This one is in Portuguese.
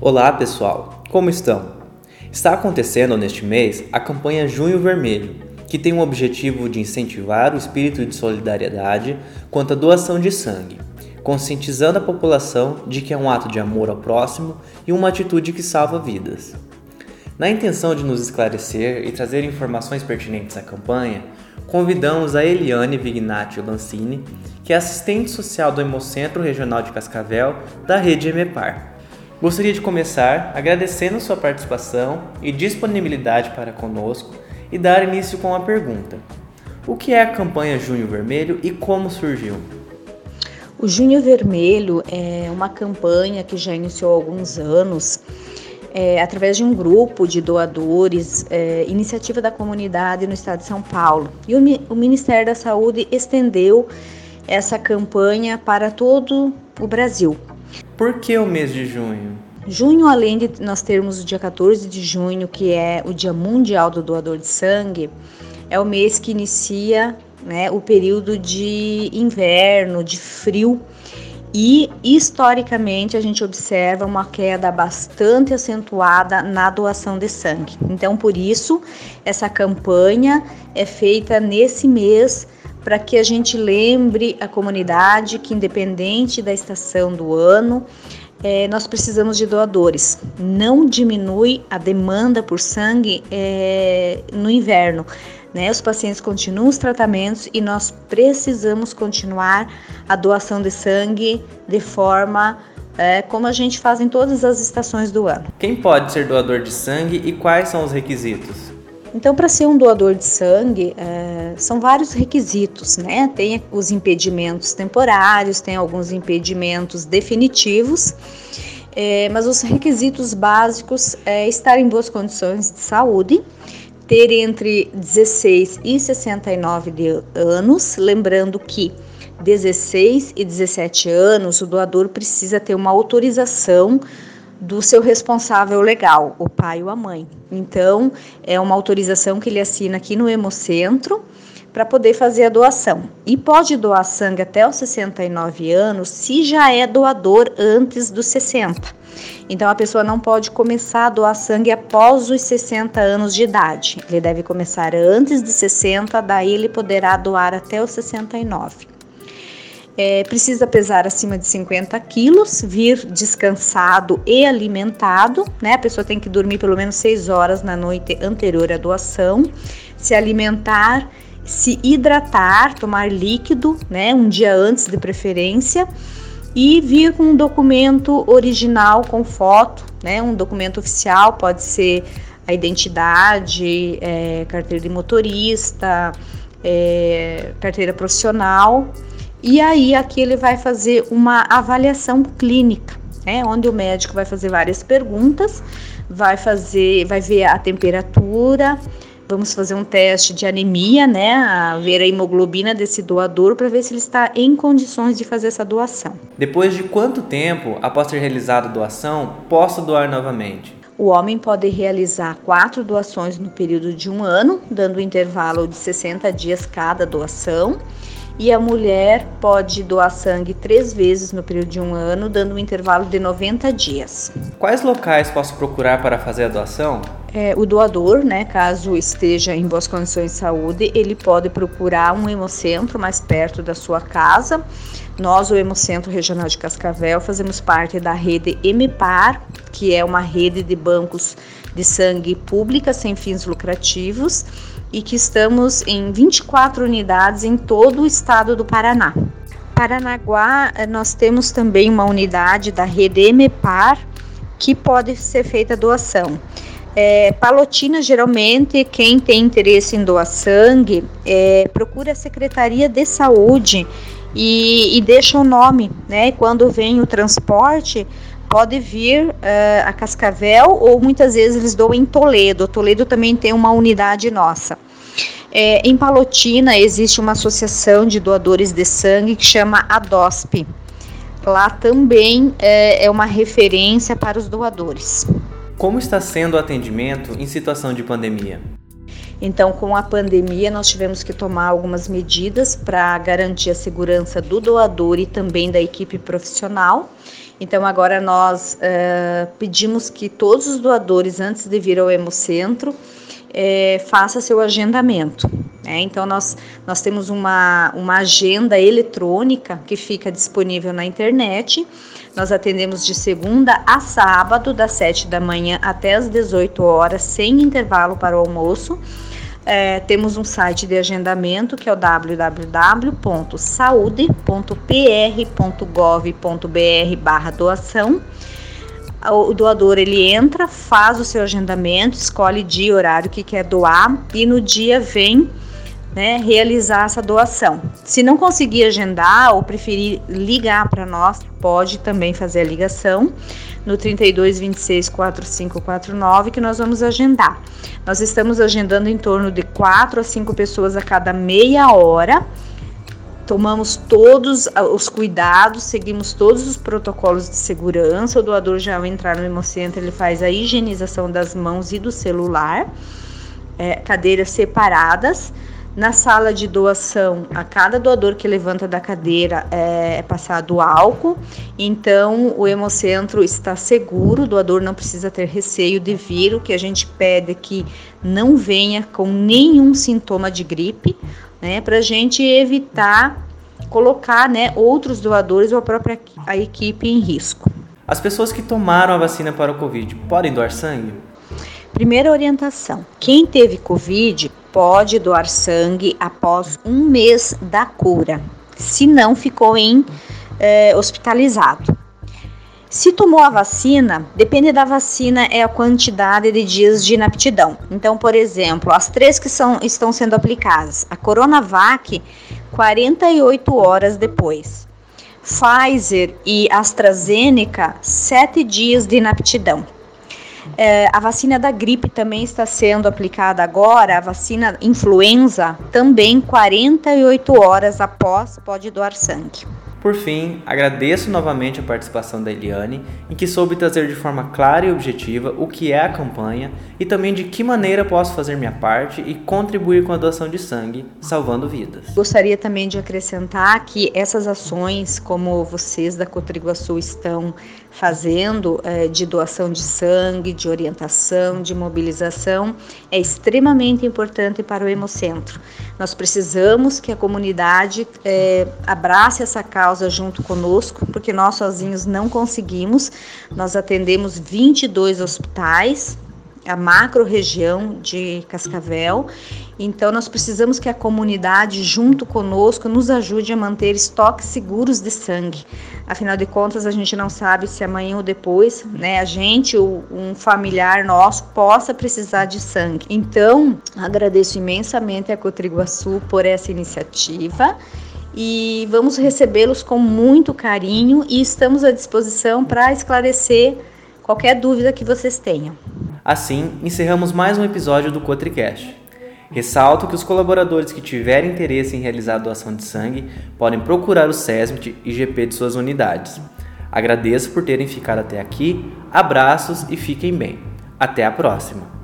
Olá pessoal, como estão? Está acontecendo neste mês a campanha Junho Vermelho, que tem o objetivo de incentivar o espírito de solidariedade quanto à doação de sangue, conscientizando a população de que é um ato de amor ao próximo e uma atitude que salva vidas. Na intenção de nos esclarecer e trazer informações pertinentes à campanha, convidamos a Eliane Vignati Lancini, que é assistente social do Hemocentro Regional de Cascavel da rede EMEPAR. Gostaria de começar agradecendo sua participação e disponibilidade para conosco e dar início com a pergunta: O que é a campanha Junho Vermelho e como surgiu? O Junho Vermelho é uma campanha que já iniciou há alguns anos é, através de um grupo de doadores, é, iniciativa da comunidade no estado de São Paulo. E o, o Ministério da Saúde estendeu essa campanha para todo o Brasil. Por que o mês de junho? Junho, além de nós termos o dia 14 de junho, que é o Dia Mundial do Doador de Sangue, é o mês que inicia né, o período de inverno, de frio, e historicamente a gente observa uma queda bastante acentuada na doação de sangue. Então, por isso, essa campanha é feita nesse mês para que a gente lembre a comunidade que, independente da estação do ano, é, nós precisamos de doadores. Não diminui a demanda por sangue é, no inverno. Né? Os pacientes continuam os tratamentos e nós precisamos continuar a doação de sangue de forma é, como a gente faz em todas as estações do ano. Quem pode ser doador de sangue e quais são os requisitos? Então, para ser um doador de sangue, é, são vários requisitos, né? Tem os impedimentos temporários, tem alguns impedimentos definitivos, é, mas os requisitos básicos é estar em boas condições de saúde, ter entre 16 e 69 anos, lembrando que 16 e 17 anos o doador precisa ter uma autorização do seu responsável legal, o pai ou a mãe. Então, é uma autorização que ele assina aqui no Hemocentro para poder fazer a doação. E pode doar sangue até os 69 anos se já é doador antes dos 60. Então a pessoa não pode começar a doar sangue após os 60 anos de idade. Ele deve começar antes de 60, daí ele poderá doar até os 69 é, precisa pesar acima de 50 quilos, vir descansado e alimentado, né? A pessoa tem que dormir pelo menos 6 horas na noite anterior à doação, se alimentar, se hidratar, tomar líquido, né? Um dia antes de preferência e vir com um documento original com foto, né? Um documento oficial, pode ser a identidade, é, carteira de motorista, é, carteira profissional e aí aqui ele vai fazer uma avaliação clínica, né, onde o médico vai fazer várias perguntas, vai fazer, vai ver a temperatura, vamos fazer um teste de anemia, né, a ver a hemoglobina desse doador para ver se ele está em condições de fazer essa doação. Depois de quanto tempo, após ter realizado a doação, posso doar novamente? O homem pode realizar quatro doações no período de um ano, dando um intervalo de 60 dias cada doação e a mulher pode doar sangue três vezes no período de um ano, dando um intervalo de 90 dias. Quais locais posso procurar para fazer a doação? É, o doador, né, caso esteja em boas condições de saúde, ele pode procurar um hemocentro mais perto da sua casa. Nós, o Hemocentro Regional de Cascavel, fazemos parte da rede EMEPAR, que é uma rede de bancos de sangue pública sem fins lucrativos e que estamos em 24 unidades em todo o estado do Paraná. Paranaguá, eh, nós temos também uma unidade da rede EMEPAR que pode ser feita doação. É, Palotina, geralmente, quem tem interesse em doar sangue, é, procura a Secretaria de Saúde e, e deixa o nome, né? Quando vem o transporte, pode vir uh, a Cascavel ou muitas vezes eles doam em Toledo. Toledo também tem uma unidade nossa. É, em Palotina existe uma associação de doadores de sangue que chama ADOSP. Lá também é, é uma referência para os doadores. Como está sendo o atendimento em situação de pandemia? Então, com a pandemia, nós tivemos que tomar algumas medidas para garantir a segurança do doador e também da equipe profissional. Então, agora nós uh, pedimos que todos os doadores, antes de vir ao Hemocentro, é, faça seu agendamento. Né? Então, nós, nós temos uma, uma agenda eletrônica que fica disponível na internet. Nós atendemos de segunda a sábado, das 7 da manhã até as 18 horas, sem intervalo para o almoço. É, temos um site de agendamento que é o www.saude.pr.gov.br doação o doador ele entra, faz o seu agendamento, escolhe dia e horário que quer doar e no dia vem né, realizar essa doação. Se não conseguir agendar ou preferir ligar para nós, pode também fazer a ligação no 32 26 4549 que nós vamos agendar. Nós estamos agendando em torno de 4 a 5 pessoas a cada meia hora tomamos todos os cuidados, seguimos todos os protocolos de segurança. O doador já ao entrar no hemocentro, ele faz a higienização das mãos e do celular, é, cadeiras separadas. Na sala de doação, a cada doador que levanta da cadeira é, é passado álcool, então o hemocentro está seguro, o doador não precisa ter receio de vir. O que a gente pede é que não venha com nenhum sintoma de gripe, né, para a gente evitar colocar né, outros doadores ou a própria a equipe em risco. As pessoas que tomaram a vacina para o Covid podem doar sangue? Primeira orientação: quem teve Covid pode doar sangue após um mês da cura, se não ficou em eh, hospitalizado. Se tomou a vacina, depende da vacina, é a quantidade de dias de inaptidão. Então, por exemplo, as três que são, estão sendo aplicadas, a Coronavac, 48 horas depois. Pfizer e AstraZeneca, 7 dias de inaptidão. É, a vacina da gripe também está sendo aplicada agora, a vacina influenza também 48 horas após pode doar sangue. Por fim, agradeço novamente a participação da Eliane, em que soube trazer de forma clara e objetiva o que é a campanha e também de que maneira posso fazer minha parte e contribuir com a doação de sangue, salvando vidas. Gostaria também de acrescentar que essas ações, como vocês da Cotriguaçu estão fazendo, é, de doação de sangue, de orientação, de mobilização, é extremamente importante para o Hemocentro. Nós precisamos que a comunidade é, abrace essa causa junto conosco, porque nós sozinhos não conseguimos. Nós atendemos 22 hospitais, a macro região de Cascavel. Então nós precisamos que a comunidade junto conosco nos ajude a manter estoques seguros de sangue. Afinal de contas, a gente não sabe se amanhã ou depois, né, a gente ou um familiar nosso possa precisar de sangue. Então, agradeço imensamente a Cotriguaçu por essa iniciativa e vamos recebê-los com muito carinho e estamos à disposição para esclarecer qualquer dúvida que vocês tenham. Assim, encerramos mais um episódio do Cotricast. Ressalto que os colaboradores que tiverem interesse em realizar doação de sangue podem procurar o SESMIT e GP de suas unidades. Agradeço por terem ficado até aqui, abraços e fiquem bem. Até a próxima!